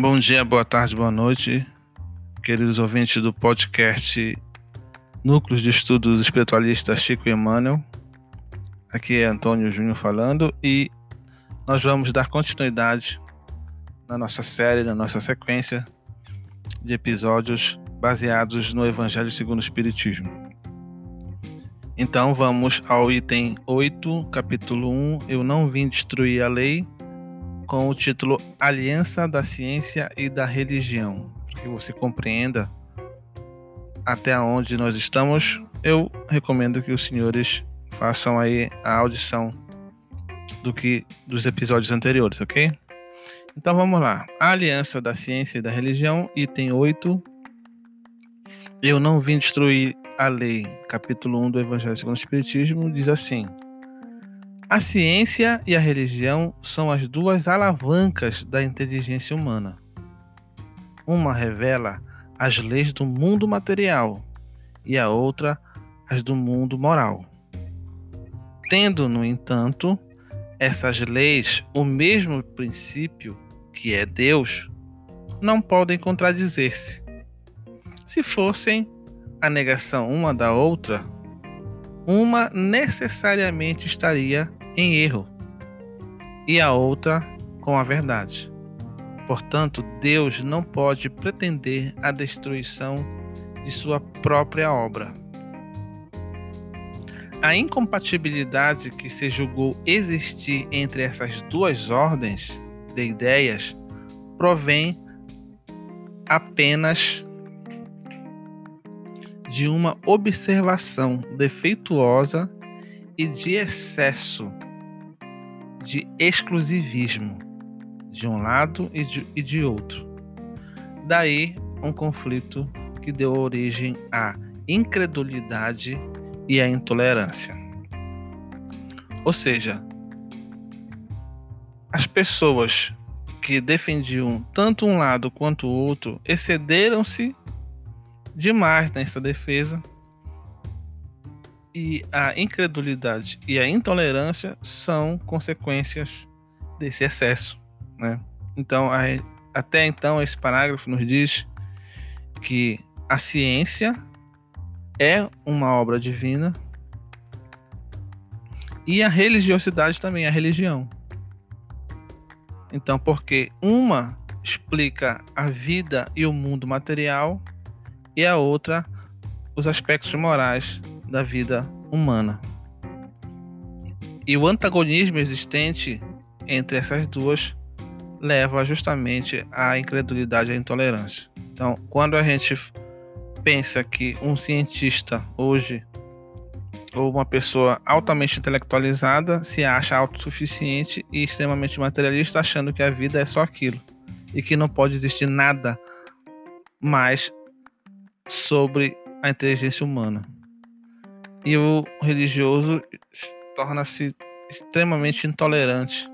Bom dia, boa tarde, boa noite, queridos ouvintes do podcast Núcleos de Estudos Espiritualistas Chico e Emmanuel. Aqui é Antônio Júnior falando e nós vamos dar continuidade na nossa série, na nossa sequência de episódios baseados no Evangelho segundo o Espiritismo. Então vamos ao item 8, capítulo 1. Eu não vim destruir a lei, com o título Aliança da Ciência e da Religião. Para que você compreenda até onde nós estamos, eu recomendo que os senhores façam aí a audição do que dos episódios anteriores, ok? Então vamos lá. A Aliança da Ciência e da Religião, item 8. Eu não vim destruir a lei, capítulo 1 do Evangelho segundo o Espiritismo, diz assim: a ciência e a religião são as duas alavancas da inteligência humana. Uma revela as leis do mundo material e a outra as do mundo moral. Tendo, no entanto, essas leis o mesmo princípio, que é Deus, não podem contradizer-se. Se fossem a negação uma da outra, uma necessariamente estaria em erro e a outra com a verdade. Portanto, Deus não pode pretender a destruição de sua própria obra. A incompatibilidade que se julgou existir entre essas duas ordens de ideias provém apenas de uma observação defeituosa e de excesso de exclusivismo de um lado e de, e de outro. Daí um conflito que deu origem à incredulidade e à intolerância. Ou seja, as pessoas que defendiam tanto um lado quanto o outro excederam-se demais nessa defesa e a incredulidade e a intolerância são consequências desse excesso, né? Então, a, até então esse parágrafo nos diz que a ciência é uma obra divina e a religiosidade também, a religião. Então, porque uma explica a vida e o mundo material e a outra os aspectos morais da vida humana. E o antagonismo existente entre essas duas leva justamente à incredulidade e à intolerância. Então, quando a gente pensa que um cientista hoje ou uma pessoa altamente intelectualizada se acha autossuficiente e extremamente materialista, achando que a vida é só aquilo e que não pode existir nada mais sobre a inteligência humana e o religioso torna-se extremamente intolerante.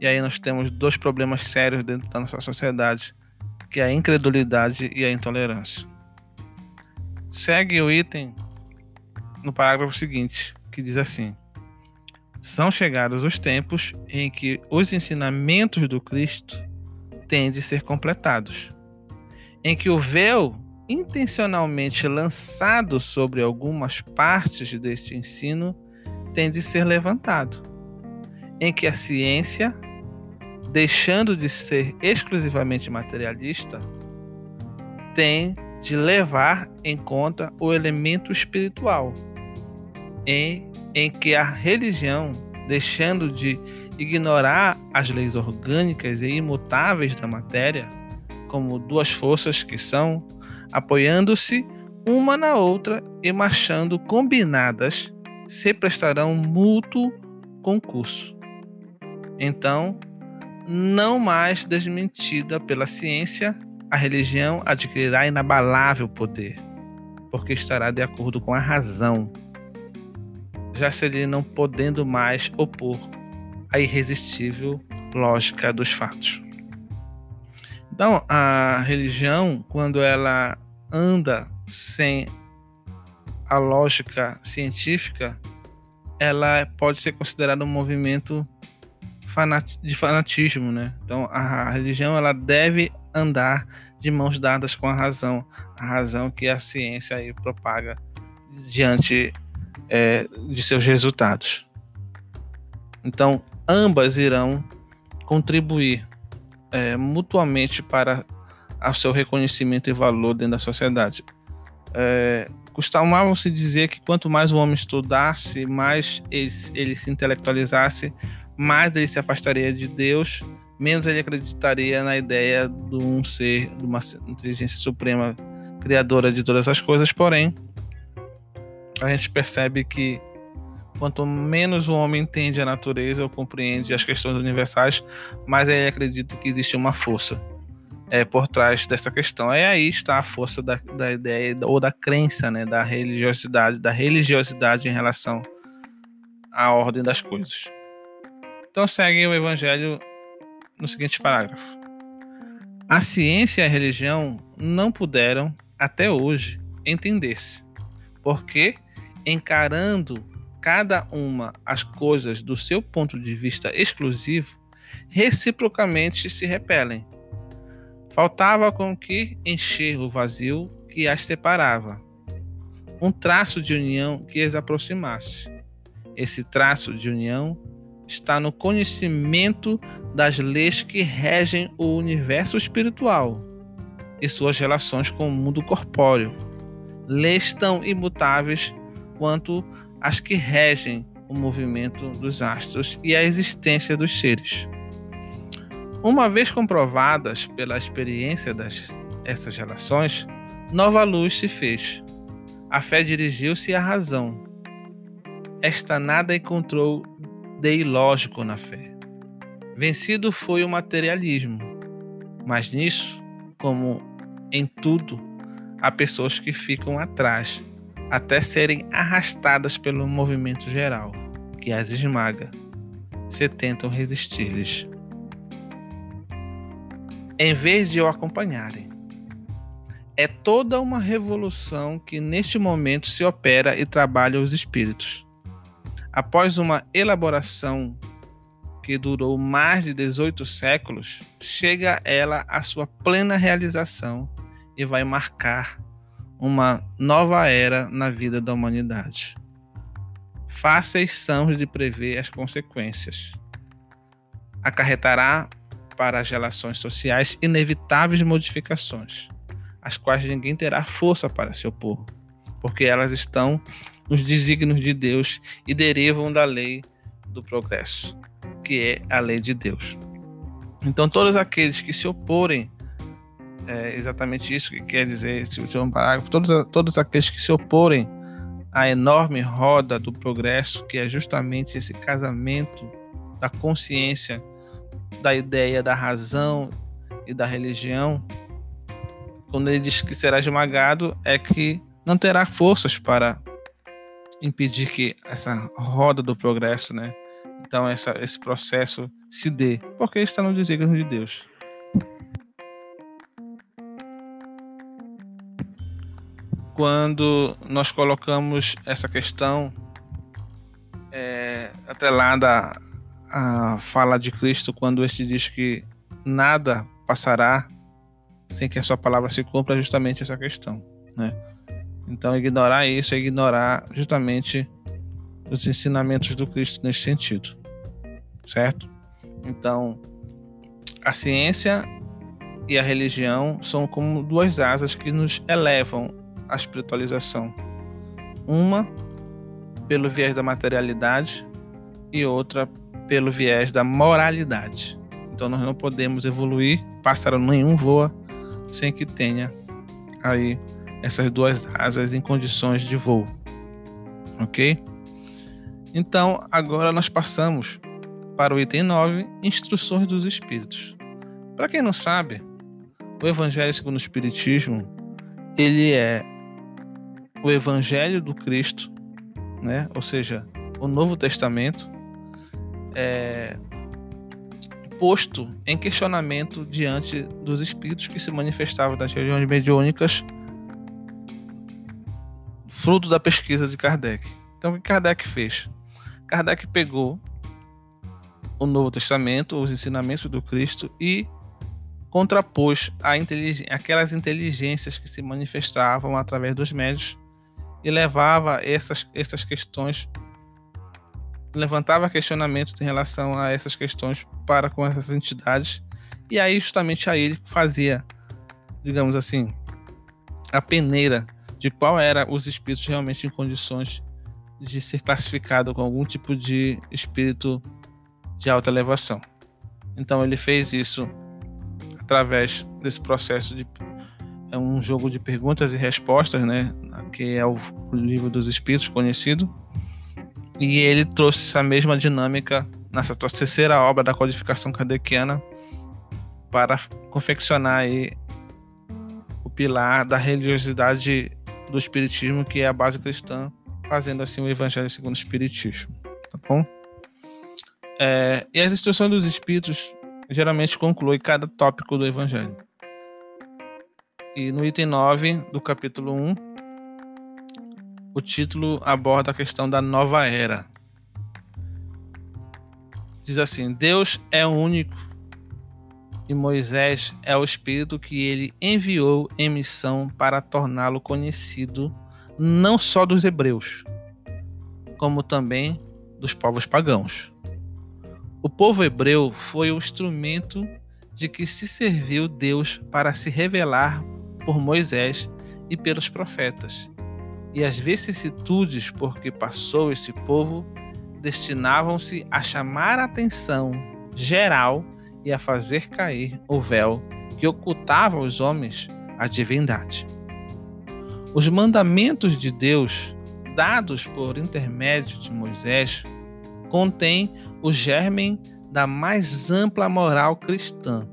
E aí nós temos dois problemas sérios dentro da nossa sociedade, que é a incredulidade e a intolerância. Segue o item no parágrafo seguinte, que diz assim: São chegados os tempos em que os ensinamentos do Cristo têm de ser completados, em que o véu intencionalmente lançado sobre algumas partes deste ensino tem de ser levantado, em que a ciência, deixando de ser exclusivamente materialista, tem de levar em conta o elemento espiritual, em, em que a religião, deixando de ignorar as leis orgânicas e imutáveis da matéria, como duas forças que são apoiando-se uma na outra e marchando combinadas, se prestarão mútuo concurso. Então, não mais desmentida pela ciência, a religião adquirirá inabalável poder, porque estará de acordo com a razão, já se lhe não podendo mais opor à irresistível lógica dos fatos. Então, a religião, quando ela anda sem a lógica científica, ela pode ser considerada um movimento de fanatismo, né? Então, a religião ela deve andar de mãos dadas com a razão, a razão que a ciência aí propaga diante é, de seus resultados. Então, ambas irão contribuir é, mutuamente para o seu reconhecimento e valor dentro da sociedade. É, Costumava-se dizer que quanto mais o homem estudasse, mais ele, ele se intelectualizasse, mais ele se afastaria de Deus, menos ele acreditaria na ideia de um ser, de uma inteligência suprema criadora de todas as coisas. Porém, a gente percebe que quanto menos o homem entende a natureza ou compreende as questões universais, mais ele acredita que existe uma força é, por trás dessa questão. E aí está a força da, da ideia ou da crença, né, da religiosidade, da religiosidade em relação à ordem das coisas. Então segue o Evangelho no seguinte parágrafo: A ciência e a religião não puderam até hoje entender-se, porque encarando cada uma as coisas do seu ponto de vista exclusivo, reciprocamente se repelem Faltava com que encher o vazio que as separava, um traço de união que as aproximasse. Esse traço de união está no conhecimento das leis que regem o universo espiritual e suas relações com o mundo corpóreo, leis tão imutáveis quanto as que regem o movimento dos astros e a existência dos seres. Uma vez comprovadas pela experiência dessas relações, nova luz se fez. A fé dirigiu-se à razão. Esta nada encontrou de ilógico na fé. Vencido foi o materialismo, mas nisso, como em tudo, há pessoas que ficam atrás, até serem arrastadas pelo movimento geral, que as esmaga, se tentam resistir-lhes em vez de o acompanharem. É toda uma revolução que neste momento se opera e trabalha os espíritos. Após uma elaboração que durou mais de 18 séculos, chega ela à sua plena realização e vai marcar uma nova era na vida da humanidade. Fáceis são de prever as consequências. Acarretará para as relações sociais inevitáveis modificações, as quais ninguém terá força para se opor, porque elas estão nos desígnios de Deus e derivam da lei do progresso, que é a lei de Deus. Então, todos aqueles que se oporem, é exatamente isso que quer dizer esse último parágrafo, todos, todos aqueles que se oporem à enorme roda do progresso, que é justamente esse casamento da consciência da ideia da razão e da religião, quando ele diz que será esmagado, é que não terá forças para impedir que essa roda do progresso, né? Então essa, esse processo se dê, porque está no desígnio de Deus. Quando nós colocamos essa questão é, atrelada a fala de Cristo quando este diz que nada passará sem que a sua palavra se cumpra justamente essa questão, né? Então ignorar isso é ignorar justamente os ensinamentos do Cristo nesse sentido, certo? Então a ciência e a religião são como duas asas que nos elevam à espiritualização. Uma pelo viés da materialidade e outra pelo viés da moralidade. Então nós não podemos evoluir, pássaro nenhum voa sem que tenha aí essas duas asas em condições de voo. OK? Então, agora nós passamos para o item 9, instruções dos espíritos. Para quem não sabe, o evangelho segundo o espiritismo, ele é o evangelho do Cristo, né? Ou seja, o Novo Testamento é, posto em questionamento diante dos espíritos que se manifestavam nas regiões mediúnicas, fruto da pesquisa de Kardec. Então, o que Kardec fez? Kardec pegou o Novo Testamento, os ensinamentos do Cristo e contrapôs a aquelas inteligências que se manifestavam através dos médios e levava essas, essas questões, levantava questionamentos em relação a essas questões para com essas entidades, e aí justamente aí ele fazia, digamos assim, a peneira de qual era os espíritos realmente em condições de ser classificado com algum tipo de espírito de alta elevação. Então ele fez isso através desse processo de é um jogo de perguntas e respostas, né, que é o livro dos espíritos conhecido. E ele trouxe essa mesma dinâmica nessa terceira obra da codificação kardeciana para confeccionar aí o pilar da religiosidade do espiritismo, que é a base cristã, fazendo assim o evangelho segundo o espiritismo, tá bom? É, e as instruções dos espíritos geralmente conclui cada tópico do Evangelho. E no item 9 do capítulo 1, o título aborda a questão da nova era. Diz assim: Deus é único e Moisés é o Espírito que ele enviou em missão para torná-lo conhecido não só dos hebreus, como também dos povos pagãos. O povo hebreu foi o instrumento de que se serviu Deus para se revelar por Moisés e pelos profetas. E as vicissitudes por que passou esse povo destinavam-se a chamar a atenção geral e a fazer cair o véu que ocultava aos homens a divindade. Os mandamentos de Deus, dados por intermédio de Moisés, contêm o germen da mais ampla moral cristã.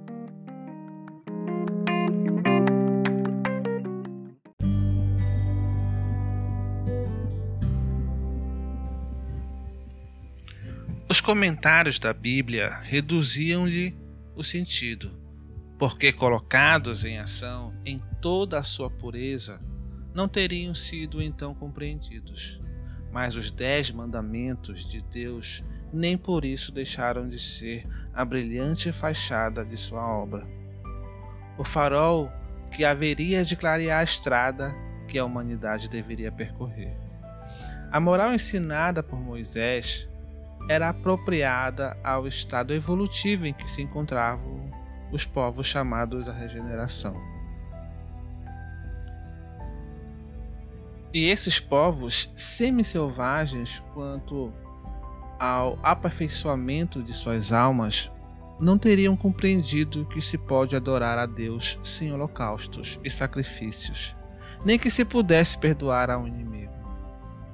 Comentários da Bíblia reduziam-lhe o sentido, porque colocados em ação em toda a sua pureza, não teriam sido então compreendidos. Mas os dez mandamentos de Deus nem por isso deixaram de ser a brilhante fachada de sua obra. O farol que haveria de clarear a estrada que a humanidade deveria percorrer. A moral ensinada por Moisés era apropriada ao estado evolutivo em que se encontravam os povos chamados da regeneração. E esses povos semi-selvagens, quanto ao aperfeiçoamento de suas almas, não teriam compreendido que se pode adorar a Deus sem holocaustos e sacrifícios, nem que se pudesse perdoar ao inimigo.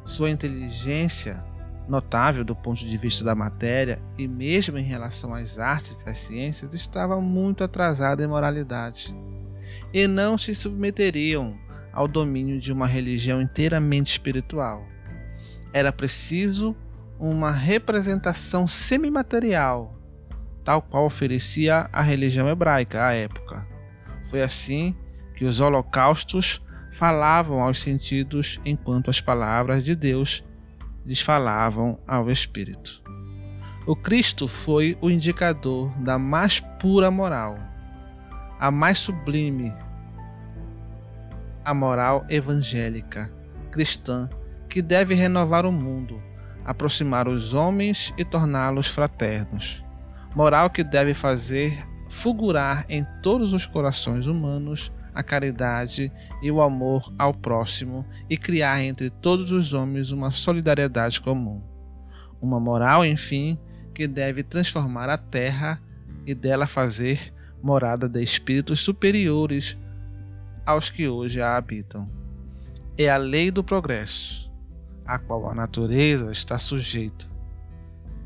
Sua inteligência, notável do ponto de vista da matéria e mesmo em relação às artes e às ciências, estava muito atrasada em moralidade, e não se submeteriam ao domínio de uma religião inteiramente espiritual. Era preciso uma representação semimaterial, tal qual oferecia a religião hebraica à época. Foi assim que os holocaustos falavam aos sentidos, enquanto as palavras de Deus lhes falavam ao espírito. O Cristo foi o indicador da mais pura moral, a mais sublime, a moral evangélica cristã que deve renovar o mundo aproximar os homens e torná-los fraternos. Moral que deve fazer fulgurar em todos os corações humanos a caridade e o amor ao próximo e criar entre todos os homens uma solidariedade comum. Uma moral, enfim, que deve transformar a terra e dela fazer morada de espíritos superiores aos que hoje a habitam. É a lei do progresso a qual a natureza está sujeita,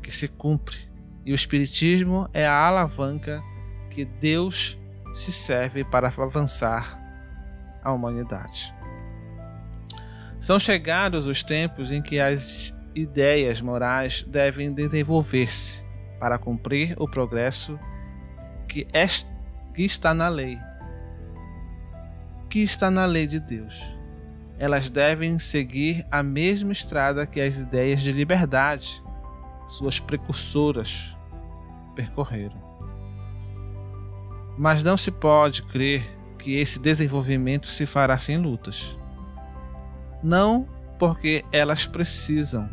que se cumpre, e o Espiritismo é a alavanca que Deus se serve para avançar a humanidade. São chegados os tempos em que as ideias morais devem desenvolver-se para cumprir o progresso que, está na lei, que está na lei de Deus elas devem seguir a mesma estrada que as ideias de liberdade, suas precursoras, percorreram. Mas não se pode crer que esse desenvolvimento se fará sem lutas. Não porque elas precisam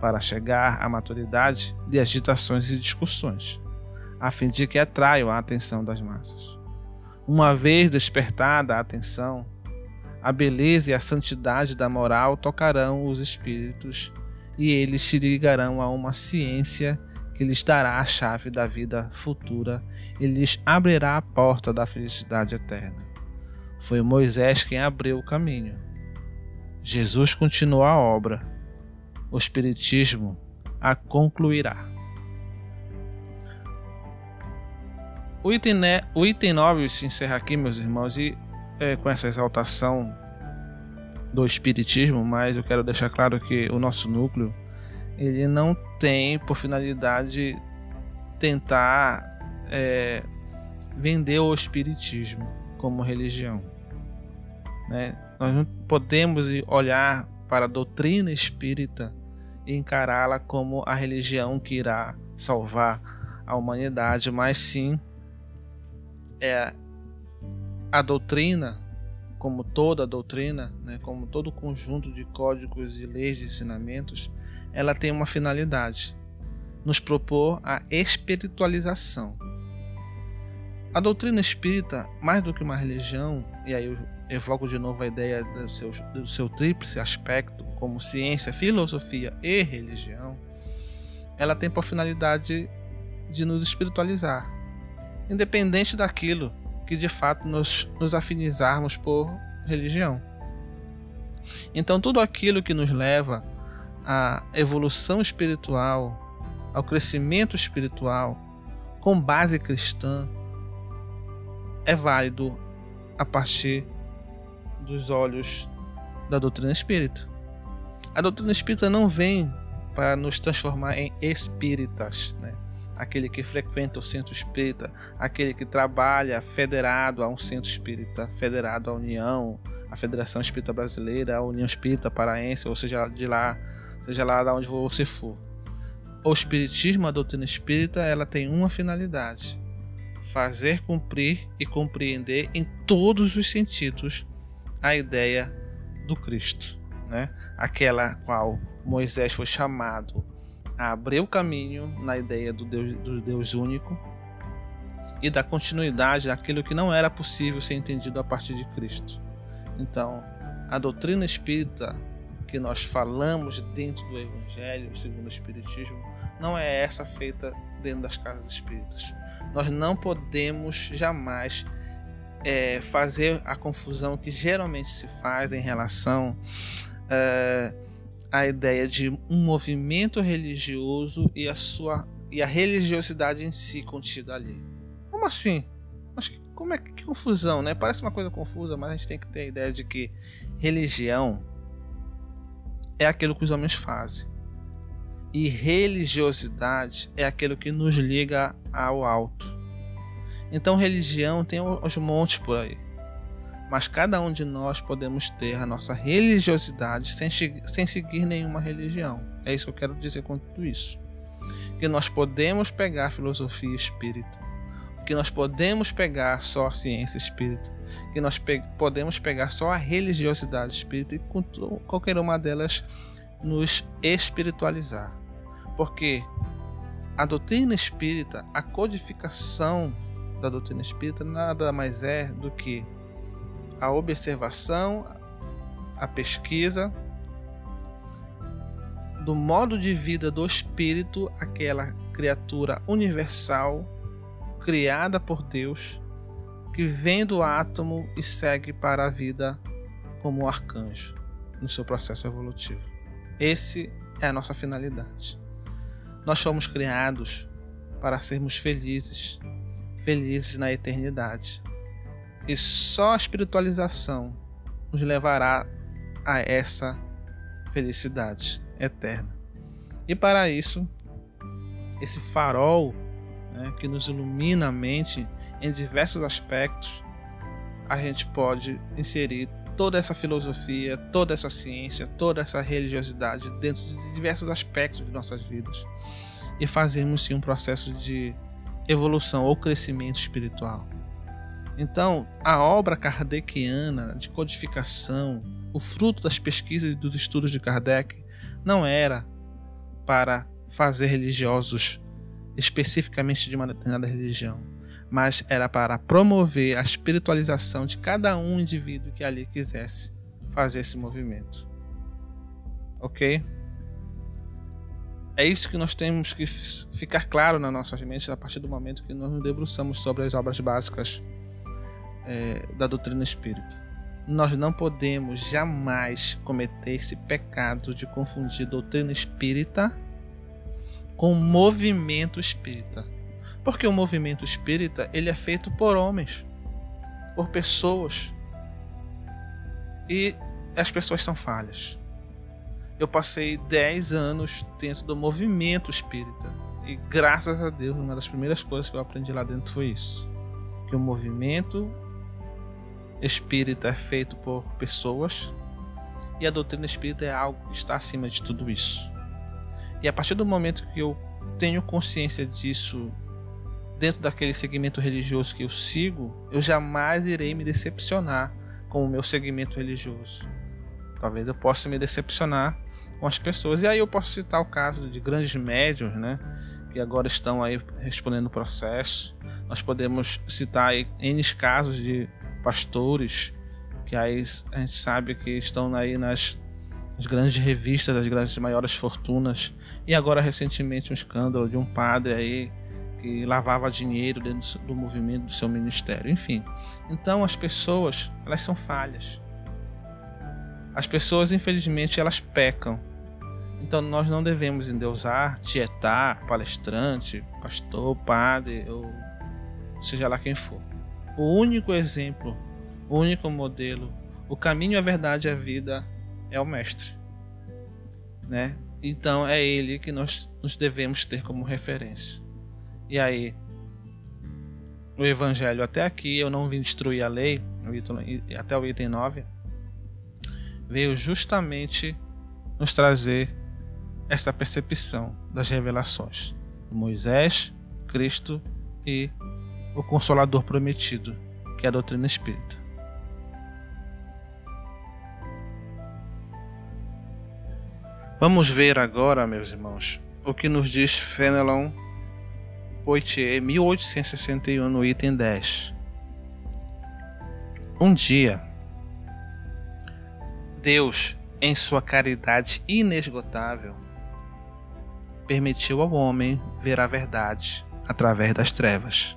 para chegar à maturidade de agitações e discussões, a fim de que atraiam a atenção das massas. Uma vez despertada a atenção, a beleza e a santidade da moral tocarão os espíritos e eles se ligarão a uma ciência lhes dará a chave da vida futura e lhes abrirá a porta da felicidade eterna. Foi Moisés quem abriu o caminho. Jesus continuou a obra. O Espiritismo a concluirá. O item, né, o item 9 se encerra aqui, meus irmãos, e é, com essa exaltação do Espiritismo, mas eu quero deixar claro que o nosso núcleo ele não tem por finalidade tentar é, vender o Espiritismo como religião. Né? Nós não podemos olhar para a doutrina espírita e encará-la como a religião que irá salvar a humanidade, mas sim é a doutrina, como toda doutrina, né, como todo conjunto de códigos e leis de ensinamentos, ela tem uma finalidade: nos propor a espiritualização. A doutrina espírita, mais do que uma religião, e aí eu evoco de novo a ideia do seu, do seu tríplice aspecto, como ciência, filosofia e religião, ela tem por finalidade de nos espiritualizar, independente daquilo que de fato nos, nos afinizarmos por religião. Então, tudo aquilo que nos leva à evolução espiritual, ao crescimento espiritual, com base cristã, é válido a partir dos olhos da doutrina espírita. A doutrina espírita não vem para nos transformar em espíritas, né? aquele que frequenta o centro espírita, aquele que trabalha federado a um centro espírita, federado à União, à Federação Espírita Brasileira, à União Espírita Paraense, ou seja, de lá, seja lá de onde você for. O espiritismo, a doutrina espírita, ela tem uma finalidade: fazer cumprir e compreender em todos os sentidos a ideia do Cristo, né? Aquela qual Moisés foi chamado a abrir o caminho na ideia do Deus, do Deus único e da continuidade daquilo que não era possível ser entendido a partir de Cristo. Então, a doutrina espírita que nós falamos dentro do Evangelho, segundo o Espiritismo, não é essa feita dentro das casas espíritas. Nós não podemos jamais é, fazer a confusão que geralmente se faz em relação é, à ideia de um movimento religioso e a sua e a religiosidade em si contida ali. Como assim? Mas como é que confusão, né? Parece uma coisa confusa, mas a gente tem que ter a ideia de que religião é aquilo que os homens fazem. E religiosidade é aquilo que nos liga ao alto. Então, religião tem os montes por aí. Mas cada um de nós podemos ter a nossa religiosidade sem, sem seguir nenhuma religião. É isso que eu quero dizer com tudo isso. Que nós podemos pegar a filosofia espírita, que nós podemos pegar só a ciência espírita, que nós pe podemos pegar só a religiosidade espírita e com qualquer uma delas nos espiritualizar. Porque a doutrina espírita, a codificação da doutrina espírita nada mais é do que a observação, a pesquisa do modo de vida do espírito, aquela criatura universal criada por Deus, que vem do átomo e segue para a vida como um arcanjo no seu processo evolutivo. Esse é a nossa finalidade. Nós fomos criados para sermos felizes, felizes na eternidade. E só a espiritualização nos levará a essa felicidade eterna. E para isso, esse farol né, que nos ilumina a mente em diversos aspectos, a gente pode inserir toda essa filosofia, toda essa ciência, toda essa religiosidade dentro de diversos aspectos de nossas vidas e fazermos sim um processo de evolução ou crescimento espiritual. Então, a obra kardeciana de codificação, o fruto das pesquisas e dos estudos de Kardec, não era para fazer religiosos especificamente de uma determinada religião, mas era para promover a espiritualização de cada um indivíduo que ali quisesse fazer esse movimento. Ok? É isso que nós temos que ficar claro nas nossas mentes a partir do momento que nós nos debruçamos sobre as obras básicas é, da doutrina espírita. Nós não podemos jamais cometer esse pecado de confundir doutrina espírita com movimento espírita. Porque o movimento espírita ele é feito por homens, por pessoas. E as pessoas são falhas. Eu passei 10 anos dentro do movimento espírita. E graças a Deus, uma das primeiras coisas que eu aprendi lá dentro foi isso. Que o movimento espírita é feito por pessoas e a doutrina espírita é algo que está acima de tudo isso. E a partir do momento que eu tenho consciência disso dentro daquele segmento religioso que eu sigo, eu jamais irei me decepcionar com o meu segmento religioso. Talvez eu possa me decepcionar com as pessoas. E aí eu posso citar o caso de grandes médios, né? Que agora estão aí respondendo o processo. Nós podemos citar aí N casos de pastores que aí a gente sabe que estão aí nas, nas grandes revistas, das grandes maiores fortunas. E agora recentemente um escândalo de um padre aí que lavava dinheiro dentro do movimento do seu ministério. Enfim, então as pessoas elas são falhas. As pessoas infelizmente elas pecam. Então nós não devemos endeusar, tietar, palestrante, pastor, padre ou seja lá quem for o único exemplo, o único modelo, o caminho, a verdade e a vida é o Mestre. Né? Então é ele que nós nos devemos ter como referência. E aí, o Evangelho até aqui, eu não vim destruir a lei, até o item 9, veio justamente nos trazer essa percepção das revelações. Moisés, Cristo e o Consolador prometido, que é a doutrina espírita. Vamos ver agora, meus irmãos, o que nos diz Fenelon Poitier, 1861, no item 10. Um dia, Deus, em sua caridade inesgotável, permitiu ao homem ver a verdade através das trevas.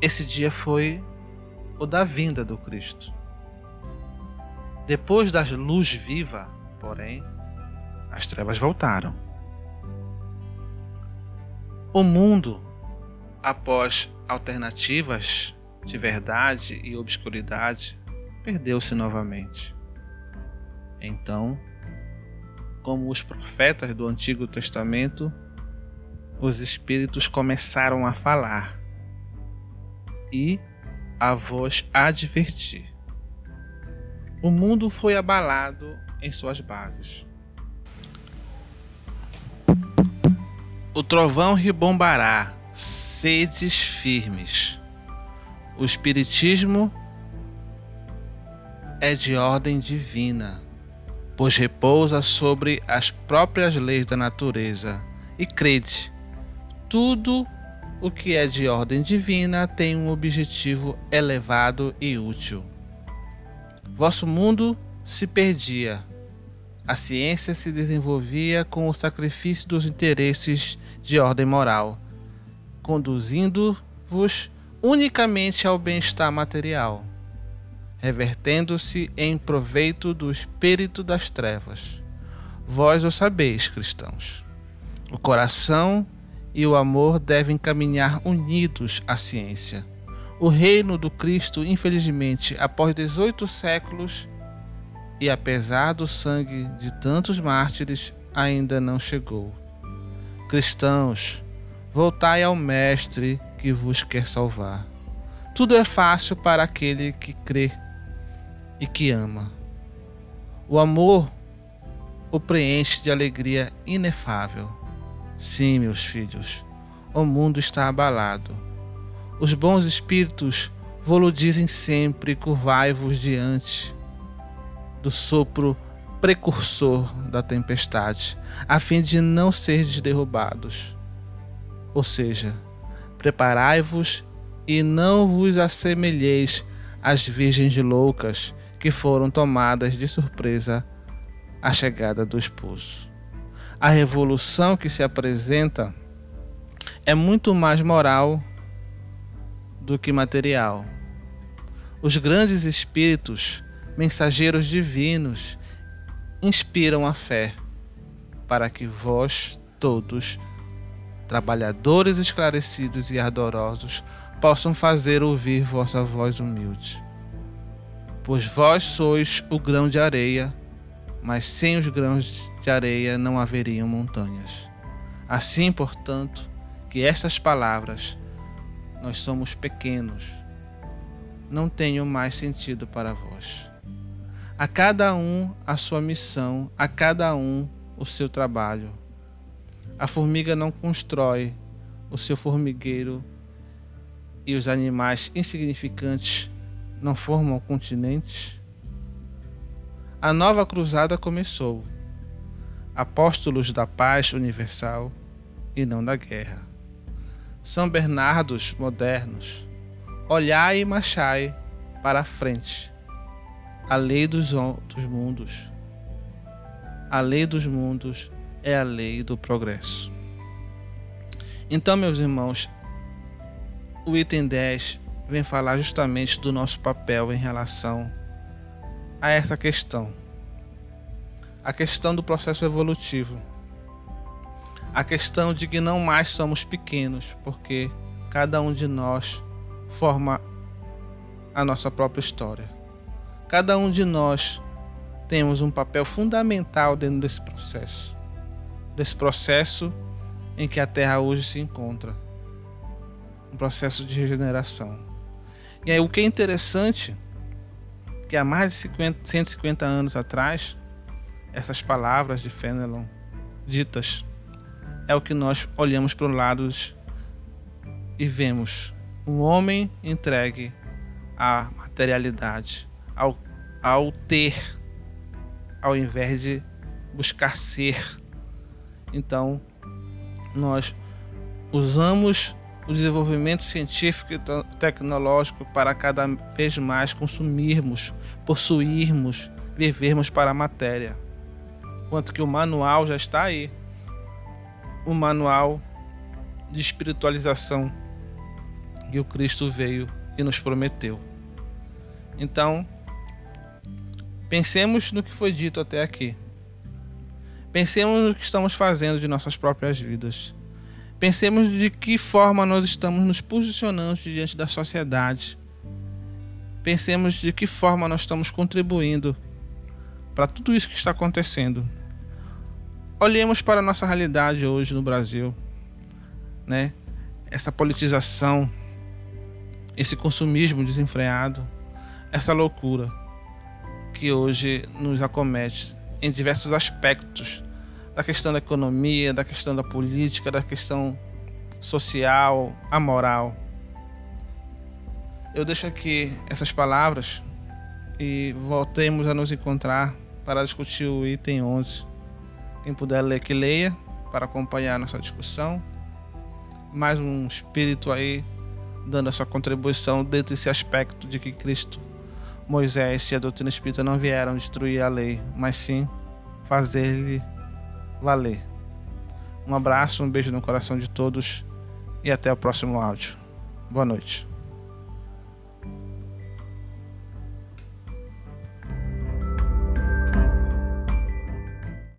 Esse dia foi o da vinda do Cristo. Depois da luz viva, porém, as trevas voltaram. O mundo, após alternativas de verdade e obscuridade, perdeu-se novamente. Então, como os profetas do Antigo Testamento, os espíritos começaram a falar e a voz advertir. O mundo foi abalado em suas bases. O trovão ribombará, sedes firmes. O Espiritismo é de ordem divina, pois repousa sobre as próprias leis da natureza. E crede, tudo o que é de ordem divina tem um objetivo elevado e útil. Vosso mundo se perdia. A ciência se desenvolvia com o sacrifício dos interesses de ordem moral, conduzindo-vos unicamente ao bem-estar material, revertendo-se em proveito do espírito das trevas. Vós o sabeis, cristãos. O coração e o amor devem caminhar unidos à ciência. O reino do Cristo, infelizmente, após 18 séculos e apesar do sangue de tantos mártires, ainda não chegou. Cristãos, voltai ao Mestre que vos quer salvar. Tudo é fácil para aquele que crê e que ama. O amor o preenche de alegria inefável Sim, meus filhos, o mundo está abalado. Os bons espíritos vos dizem sempre: curvai-vos diante do sopro precursor da tempestade, a fim de não serdes derrubados. Ou seja, preparai-vos e não vos assemelheis às virgens loucas que foram tomadas de surpresa à chegada do esposo. A revolução que se apresenta é muito mais moral do que material. Os grandes espíritos, mensageiros divinos, inspiram a fé para que vós todos, trabalhadores esclarecidos e ardorosos, possam fazer ouvir vossa voz humilde. Pois vós sois o grão de areia, mas sem os grãos de areia não haveriam montanhas. Assim, portanto, que estas palavras, nós somos pequenos, não tenham mais sentido para vós. A cada um a sua missão, a cada um o seu trabalho. A formiga não constrói o seu formigueiro e os animais insignificantes não formam continentes? A nova cruzada começou. Apóstolos da paz universal e não da guerra. São Bernardos modernos, olhai e marchai para a frente. A lei dos, dos mundos. A lei dos mundos é a lei do progresso. Então, meus irmãos, o item 10 vem falar justamente do nosso papel em relação a essa questão. A questão do processo evolutivo. A questão de que não mais somos pequenos, porque cada um de nós forma a nossa própria história. Cada um de nós temos um papel fundamental dentro desse processo. Desse processo em que a Terra hoje se encontra um processo de regeneração. E aí o que é interessante que há mais de 50, 150 anos atrás, essas palavras de Fenelon ditas é o que nós olhamos para os lados e vemos um homem entregue à materialidade, ao, ao ter, ao invés de buscar ser. Então, nós usamos o desenvolvimento científico e tecnológico para cada vez mais consumirmos, possuirmos, vivermos para a matéria. Quanto que o manual já está aí. O manual de espiritualização que o Cristo veio e nos prometeu. Então, pensemos no que foi dito até aqui. Pensemos no que estamos fazendo de nossas próprias vidas Pensemos de que forma nós estamos nos posicionando diante da sociedade. Pensemos de que forma nós estamos contribuindo para tudo isso que está acontecendo. Olhemos para a nossa realidade hoje no Brasil, né? Essa politização, esse consumismo desenfreado, essa loucura que hoje nos acomete em diversos aspectos da questão da economia, da questão da política, da questão social, a moral. Eu deixo aqui essas palavras e voltemos a nos encontrar para discutir o item 11. Quem puder ler, que leia para acompanhar nossa discussão. Mais um espírito aí dando a sua contribuição dentro desse aspecto de que Cristo, Moisés e a doutrina espírita não vieram destruir a lei, mas sim fazer-lhe valer. Um abraço, um beijo no coração de todos e até o próximo áudio. Boa noite.